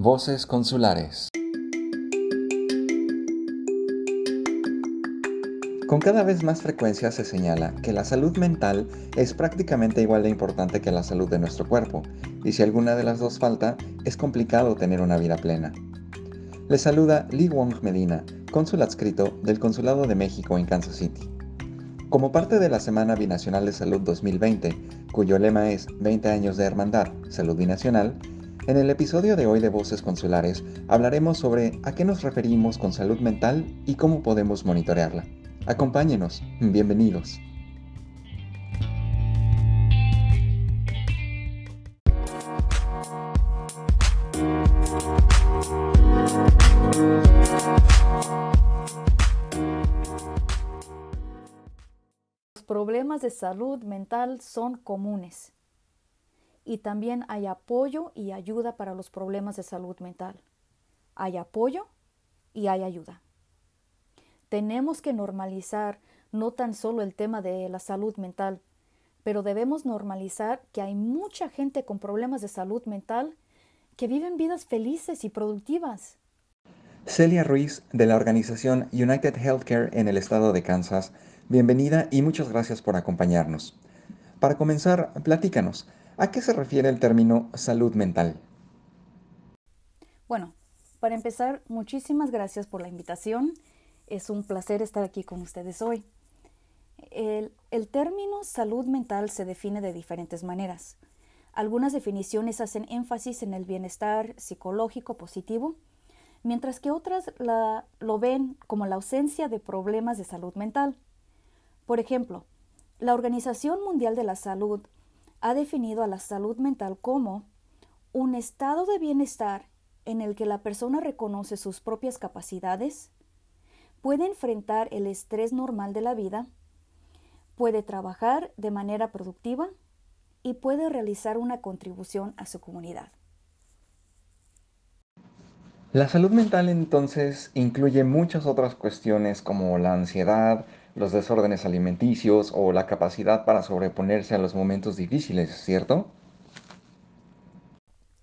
Voces Consulares. Con cada vez más frecuencia se señala que la salud mental es prácticamente igual de importante que la salud de nuestro cuerpo, y si alguna de las dos falta, es complicado tener una vida plena. Le saluda Lee Wong Medina, cónsul adscrito del Consulado de México en Kansas City. Como parte de la Semana Binacional de Salud 2020, cuyo lema es 20 años de hermandad, salud binacional, en el episodio de hoy de Voces Consulares hablaremos sobre a qué nos referimos con salud mental y cómo podemos monitorearla. Acompáñenos, bienvenidos. Los problemas de salud mental son comunes y también hay apoyo y ayuda para los problemas de salud mental. Hay apoyo y hay ayuda. Tenemos que normalizar no tan solo el tema de la salud mental, pero debemos normalizar que hay mucha gente con problemas de salud mental que viven vidas felices y productivas. Celia Ruiz, de la organización United Healthcare en el estado de Kansas, bienvenida y muchas gracias por acompañarnos. Para comenzar, platícanos, ¿A qué se refiere el término salud mental? Bueno, para empezar, muchísimas gracias por la invitación. Es un placer estar aquí con ustedes hoy. El, el, término salud mental se define de diferentes maneras. Algunas definiciones hacen énfasis en el bienestar psicológico positivo, mientras que otras lo ven como la ausencia de problemas de salud mental. Por ejemplo, la Organización Mundial de la Salud ha definido a la salud mental como un estado de bienestar en el que la persona reconoce sus propias capacidades, puede enfrentar el estrés normal de la vida, puede trabajar de manera productiva y puede realizar una contribución a su comunidad. La salud mental entonces incluye muchas otras cuestiones como la ansiedad, los desórdenes alimenticios o la capacidad para sobreponerse a los momentos difíciles, ¿cierto?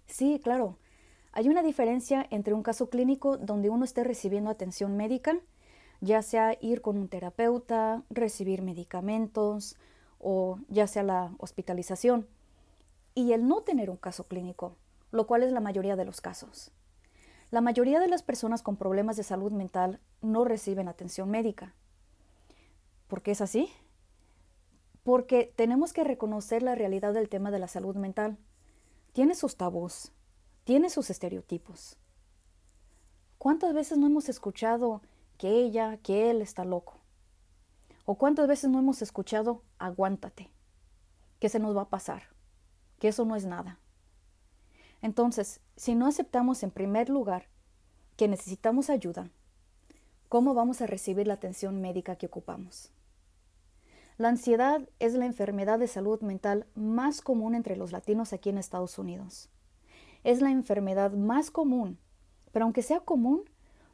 Sí, claro. Hay una diferencia entre un caso clínico donde uno esté recibiendo atención médica, ya sea ir con un terapeuta, recibir medicamentos o ya sea la hospitalización, y el no tener un caso clínico, lo cual es la mayoría de los casos. La mayoría de las personas con problemas de salud mental no reciben atención médica. ¿Por qué es así? Porque tenemos que reconocer la realidad del tema de la salud mental. Tiene sus tabús, tiene sus estereotipos. ¿Cuántas veces no hemos escuchado que ella, que él está loco? ¿O cuántas veces no hemos escuchado aguántate, que se nos va a pasar, que eso no es nada? Entonces, si no aceptamos en primer lugar que necesitamos ayuda, ¿cómo vamos a recibir la atención médica que ocupamos? La ansiedad es la enfermedad de salud mental más común entre los latinos aquí en Estados Unidos. Es la enfermedad más común, pero aunque sea común,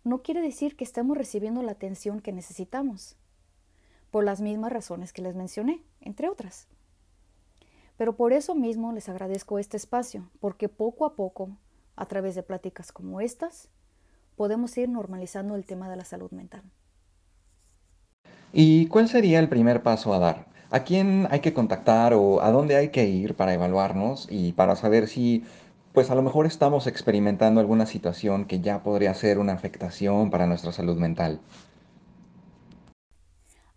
no quiere decir que estemos recibiendo la atención que necesitamos, por las mismas razones que les mencioné, entre otras. Pero por eso mismo les agradezco este espacio, porque poco a poco, a través de pláticas como estas, podemos ir normalizando el tema de la salud mental. ¿Y cuál sería el primer paso a dar? ¿A quién hay que contactar o a dónde hay que ir para evaluarnos y para saber si, pues a lo mejor estamos experimentando alguna situación que ya podría ser una afectación para nuestra salud mental?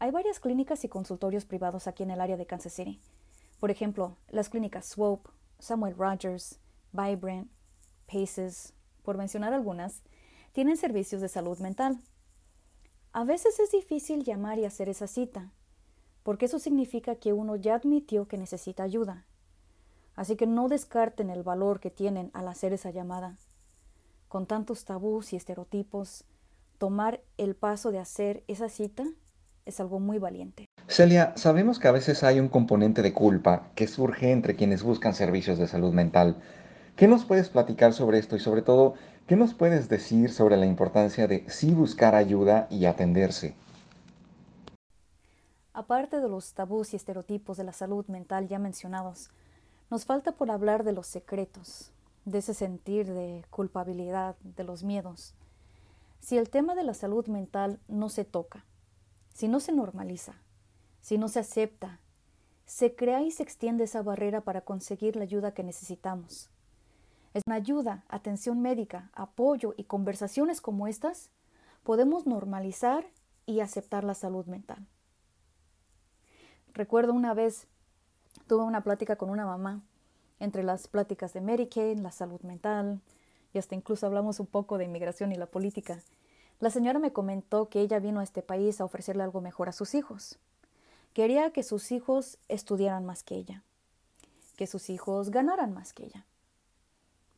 Hay varias clínicas y consultorios privados aquí en el área de Kansas City. Por ejemplo, las clínicas Swope, Samuel Rogers, Vibrant, Paces, por mencionar algunas, tienen servicios de salud mental a veces es difícil llamar y hacer esa cita, porque eso significa que uno ya admitió que necesita ayuda. Así que no descarten el valor que tienen al hacer esa llamada. Con tantos tabús y estereotipos, tomar el paso de hacer esa cita es algo muy valiente. Celia, sabemos que a veces hay un componente de culpa que surge entre quienes buscan servicios de salud mental. ¿Qué nos puedes platicar sobre esto y sobre todo ¿Qué nos puedes decir sobre la importancia de sí buscar ayuda y atenderse? Aparte de los tabús y estereotipos de la salud mental ya mencionados, nos falta por hablar de los secretos, de ese sentir de culpabilidad, de los miedos. Si el tema de la salud mental no se toca, si no se normaliza, si no se acepta, se crea y se extiende esa barrera para conseguir la ayuda que necesitamos. Es una ayuda, atención médica, apoyo y conversaciones como estas, podemos normalizar y aceptar la salud mental. Recuerdo una vez, tuve una plática con una mamá, entre las pláticas de Medicaid, la salud mental, y hasta incluso hablamos un poco de inmigración y la política. La señora me comentó que ella vino a este país a ofrecerle algo mejor a sus hijos. Quería que sus hijos estudiaran más que ella, que sus hijos ganaran más que ella.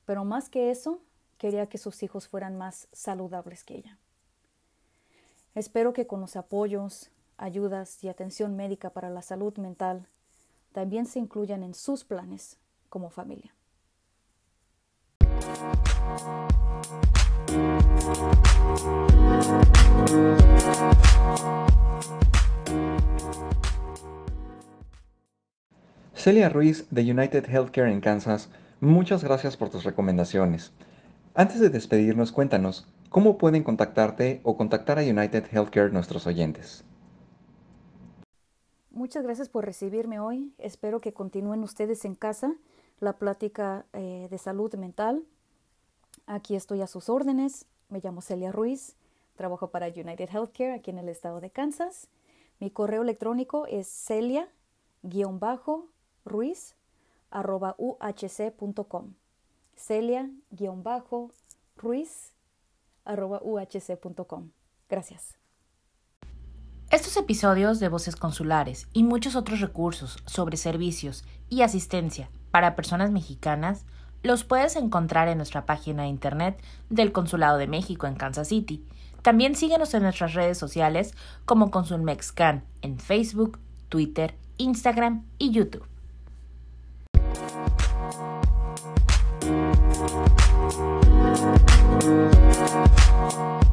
Pero más que eso, quería que sus hijos fueran más saludables que ella. Espero que con los apoyos, ayudas y atención médica para la salud mental también se incluyan en sus planes como familia. Celia Ruiz de United Healthcare en Kansas, muchas gracias por tus recomendaciones. Antes de despedirnos, cuéntanos, ¿cómo pueden contactarte o contactar a United Healthcare nuestros oyentes? Muchas gracias por recibirme hoy. Espero que continúen ustedes en casa la plática eh, de salud mental. Aquí estoy a sus órdenes. Me llamo Celia Ruiz. Trabajo para United Healthcare aquí en el estado de Kansas. Mi correo electrónico es celia-bajo ruiz arroba uhc.com. Celia-ruiz uhc.com. Gracias. Estos episodios de Voces Consulares y muchos otros recursos sobre servicios y asistencia para personas mexicanas los puedes encontrar en nuestra página de internet del Consulado de México en Kansas City. También síguenos en nuestras redes sociales como Consul en Facebook, Twitter, Instagram y YouTube. Thank you.